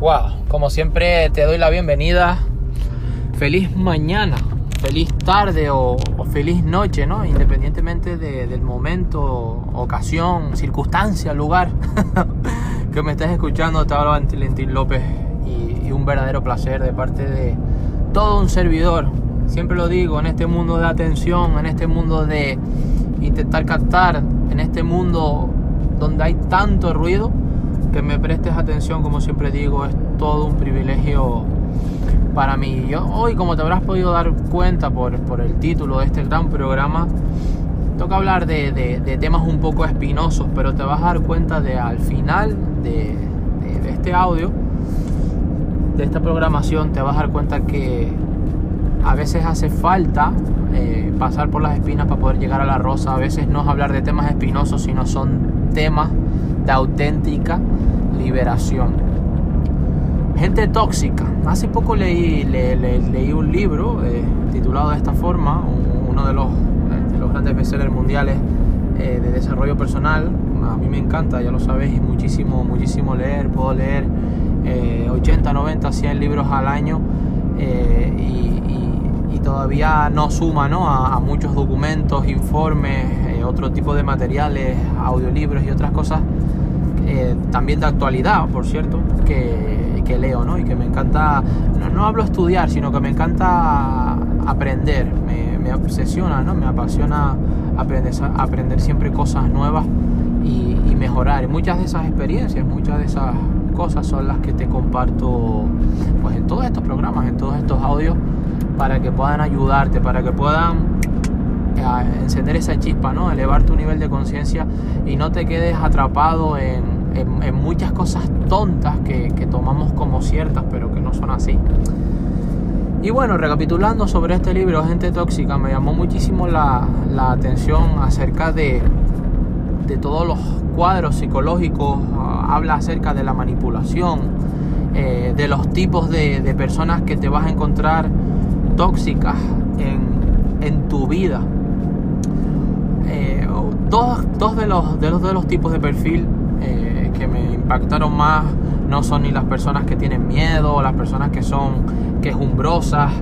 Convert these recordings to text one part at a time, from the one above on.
Wow, como siempre te doy la bienvenida. Feliz mañana, feliz tarde o, feliz noche, ¿no? Independientemente de- del momento, ocasión, circunstancia, lugar que me estés escuchando, te habla Valentín López y, y un verdadero placer de parte de todo un servidor. Siempre lo digo, en este mundo de atención, en este mundo de intentar captar, en este mundo donde hay tanto ruido, que me prestes atención, como siempre digo, es todo un privilegio para mí. Yo hoy, como te habrás podido dar cuenta por, por el título de este gran programa, toca hablar de, de- temas un poco espinosos, pero te vas a dar cuenta de al final de, de- de este audio, de esta programación, te vas a dar cuenta que a veces hace falta eh, pasar por las espinas para poder llegar a la rosa. A veces no es hablar de temas espinosos, sino son temas de auténtica liberación. Gente tóxica. Hace poco leí, le- le- leí un libro eh, titulado de esta forma, un- uno de los, de los grandes bestsellers mundiales eh, de desarrollo personal. A mí me encanta, ya lo sabéis, muchísimo, muchísimo leer. Puedo leer eh, 80, 90, 100 libros al año eh, y, y- y todavía no suma ¿no? A, a muchos documentos, informes, eh, otro tipo de materiales, audiolibros y otras cosas eh, también de actualidad, por cierto, que, que leo, ¿no? Y que me encanta, no, no hablo estudiar, sino que me encanta aprender, me, me obsesiona, ¿no? Me apasiona aprender, aprender siempre cosas nuevas y, y mejorar. Y muchas de esas experiencias, muchas de esas cosas son las que te comparto pues en todos estos programas, en todos estos audios, para que puedan ayudarte, para que puedan a encender esa chispa, ¿no? Elevar tu nivel de conciencia y no te quedes atrapado en, en- muchas cosas tontas que, tomamos como ciertas, pero que no son así. Y bueno, recapitulando sobre este libro, Gente Tóxica, me llamó muchísimo la, la atención acerca de, de todos los cuadros psicológicos, ah, habla acerca de la manipulación, eh, de los tipos de, personas que te vas a encontrar tóxicas en, en tu vida. Eh, dos, dos de, los, de, los, de los tipos de perfil eh, impactaron más no son ni las personas que tienen miedo, las personas que son quejumbrosas,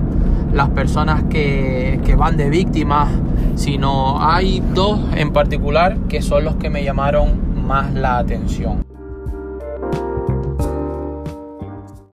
las personas que, que van de víctimas, sino hay dos en particular que son los que me llamaron más la atención.